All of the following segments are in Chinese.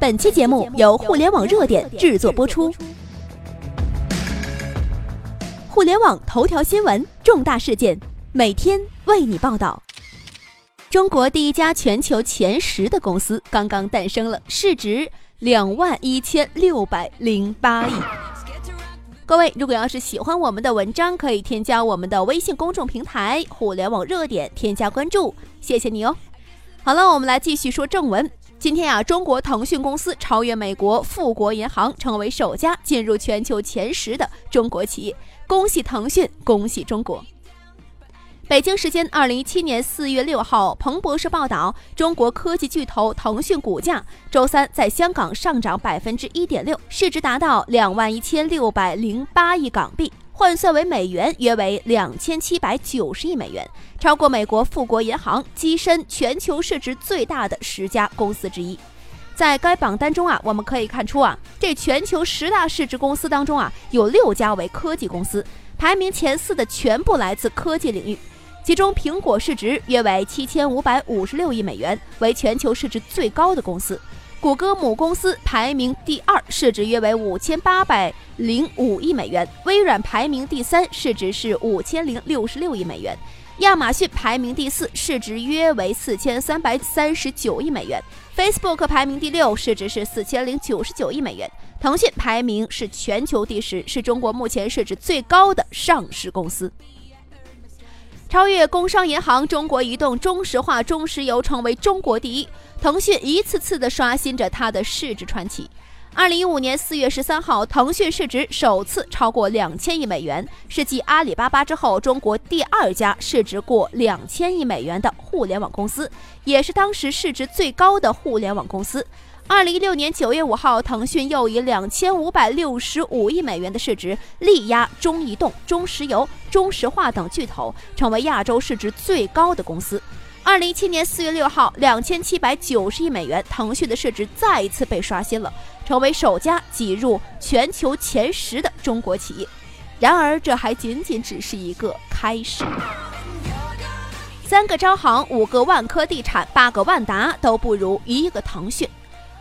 本期节目由互联网热点制作播出。互联网头条新闻，重大事件，每天为你报道。中国第一家全球前十的公司刚刚诞生了，市值两万一千六百零八亿。各位，如果要是喜欢我们的文章，可以添加我们的微信公众平台“互联网热点”，添加关注，谢谢你哦。好了，我们来继续说正文。今天啊，中国腾讯公司超越美国富国银行，成为首家进入全球前十的中国企业。恭喜腾讯，恭喜中国！北京时间二零一七年四月六号，彭博社报道，中国科技巨头腾讯股价周三在香港上涨百分之一点六，市值达到两万一千六百零八亿港币。换算为美元，约为两千七百九十亿美元，超过美国富国银行，跻身全球市值最大的十家公司之一。在该榜单中啊，我们可以看出啊，这全球十大市值公司当中啊，有六家为科技公司，排名前四的全部来自科技领域。其中，苹果市值约为七千五百五十六亿美元，为全球市值最高的公司。谷歌母公司排名第二，市值约为五千八百零五亿美元；微软排名第三，市值是五千零六十六亿美元；亚马逊排名第四，市值约为四千三百三十九亿美元。；Facebook 排名第六，市值是四千零九十九亿美元；腾讯排名是全球第十，是中国目前市值最高的上市公司。超越工商银行、中国移动、中石化、中石油，成为中国第一。腾讯一次次地刷新着它的市值传奇。二零一五年四月十三号，腾讯市值首次超过两千亿美元，是继阿里巴巴之后，中国第二家市值过两千亿美元的互联网公司，也是当时市值最高的互联网公司。二零一六年九月五号，腾讯又以两千五百六十五亿美元的市值力压中移动、中石油、中石化等巨头，成为亚洲市值最高的公司。二零一七年四月六号，两千七百九十亿美元，腾讯的市值再一次被刷新了，成为首家挤入全球前十的中国企业。然而，这还仅仅只是一个开始。三个招行、五个万科地产、八个万达都不如一个腾讯。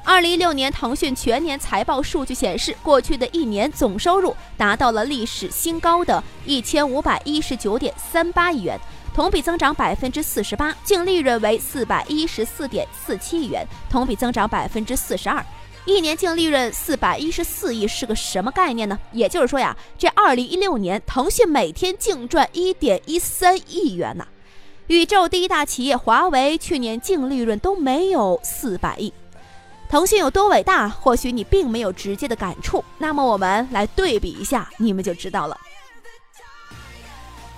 二零一六年，腾讯全年财报数据显示，过去的一年总收入达到了历史新高的一千五百一十九点三八亿元，同比增长百分之四十八；净利润为四百一十四点四七亿元，同比增长百分之四十二。一年净利润四百一十四亿是个什么概念呢？也就是说呀，这二零一六年腾讯每天净赚一点一三亿元呐。宇宙第一大企业华为去年净利润都没有四百亿。腾讯有多伟大？或许你并没有直接的感触，那么我们来对比一下，你们就知道了。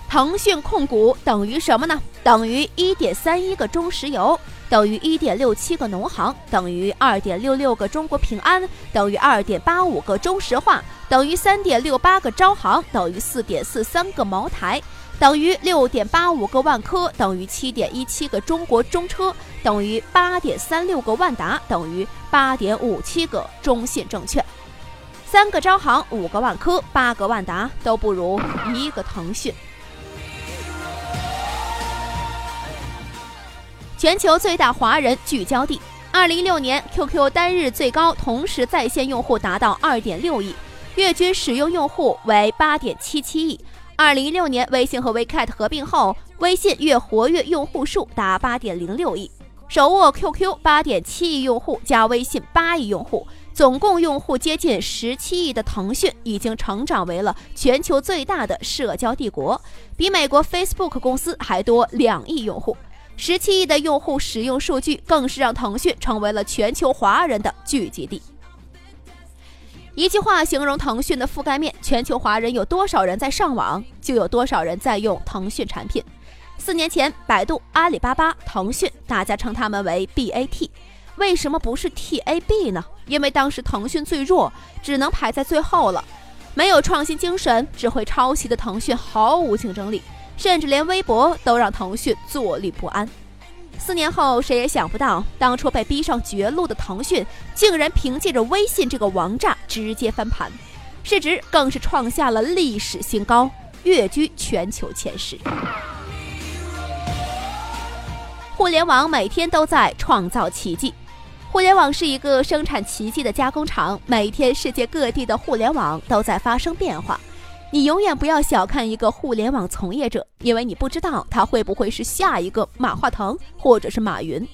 腾讯控股等于什么呢？等于一点三一个中石油，等于一点六七个农行，等于二点六六个中国平安，等于二点八五个中石化，等于三点六八个招行，等于四点四三个茅台。等于六点八五个万科，等于七点一七个中国中车，等于八点三六个万达，等于八点五七个中信证券。三个招行，五个万科，八个万达，都不如一个腾讯。全球最大华人聚焦地，二零一六年 QQ 单日最高同时在线用户达到二点六亿，月均使用用户为八点七七亿。二零一六年，微信和 WeChat 合并后，微信月活跃用户数达八点零六亿，手握 QQ 八点七亿用户加微信八亿用户，总共用户接近十七亿的腾讯，已经成长为了全球最大的社交帝国，比美国 Facebook 公司还多两亿用户。十七亿的用户使用数据，更是让腾讯成为了全球华人的聚集地。一句话形容腾讯的覆盖面：全球华人有多少人在上网，就有多少人在用腾讯产品。四年前，百度、阿里巴巴、腾讯，大家称他们为 BAT，为什么不是 TAB 呢？因为当时腾讯最弱，只能排在最后了。没有创新精神，只会抄袭的腾讯毫无竞争力，甚至连微博都让腾讯坐立不安。四年后，谁也想不到，当初被逼上绝路的腾讯，竟然凭借着微信这个王炸直接翻盘，市值更是创下了历史新高，跃居全球前十。互联网每天都在创造奇迹。互联网是一个生产奇迹的加工厂，每天世界各地的互联网都在发生变化。你永远不要小看一个互联网从业者，因为你不知道他会不会是下一个马化腾或者是马云。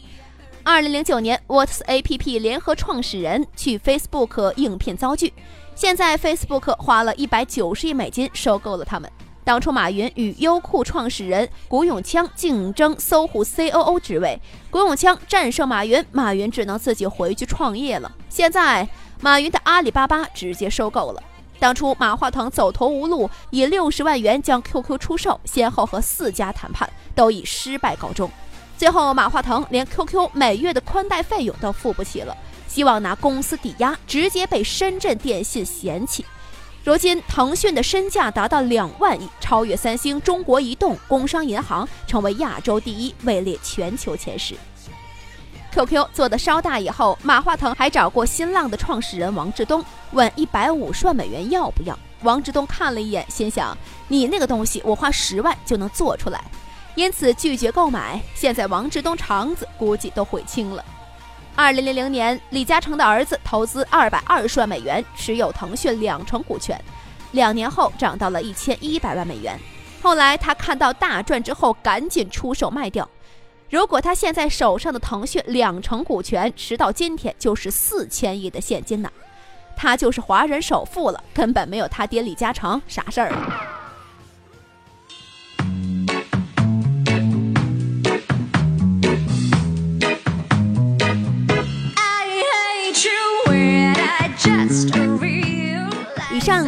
二零零九年，WhatsApp 联合创始人去 Facebook 应聘遭拒，现在 Facebook 花了一百九十亿美金收购了他们。当初马云与优酷创始人古永锵竞争搜狐 COO 职位，古永锵战胜马云，马云只能自己回去创业了。现在马云的阿里巴巴直接收购了。当初马化腾走投无路，以六十万元将 QQ 出售，先后和四家谈判都以失败告终。最后马化腾连 QQ 每月的宽带费用都付不起了，希望拿公司抵押，直接被深圳电信嫌弃。如今，腾讯的身价达到两万亿，超越三星、中国移动、工商银行，成为亚洲第一，位列全球前十。QQ 做的稍大以后，马化腾还找过新浪的创始人王志东，问一百五十万美元要不要。王志东看了一眼，心想：你那个东西，我花十万就能做出来，因此拒绝购买。现在王志东肠子估计都悔青了。二零零零年，李嘉诚的儿子投资二百二十万美元，持有腾讯两成股权，两年后涨到了一千一百万美元。后来他看到大赚之后，赶紧出手卖掉。如果他现在手上的腾讯两成股权，直到今天就是四千亿的现金呢，他就是华人首富了，根本没有他爹李嘉诚啥事儿。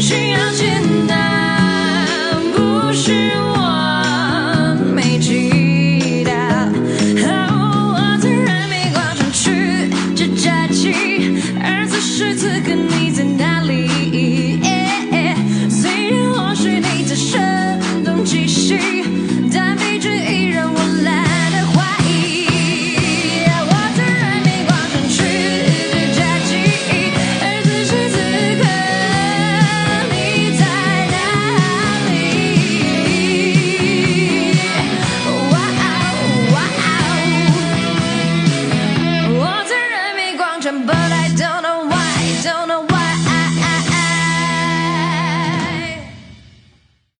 需要坚。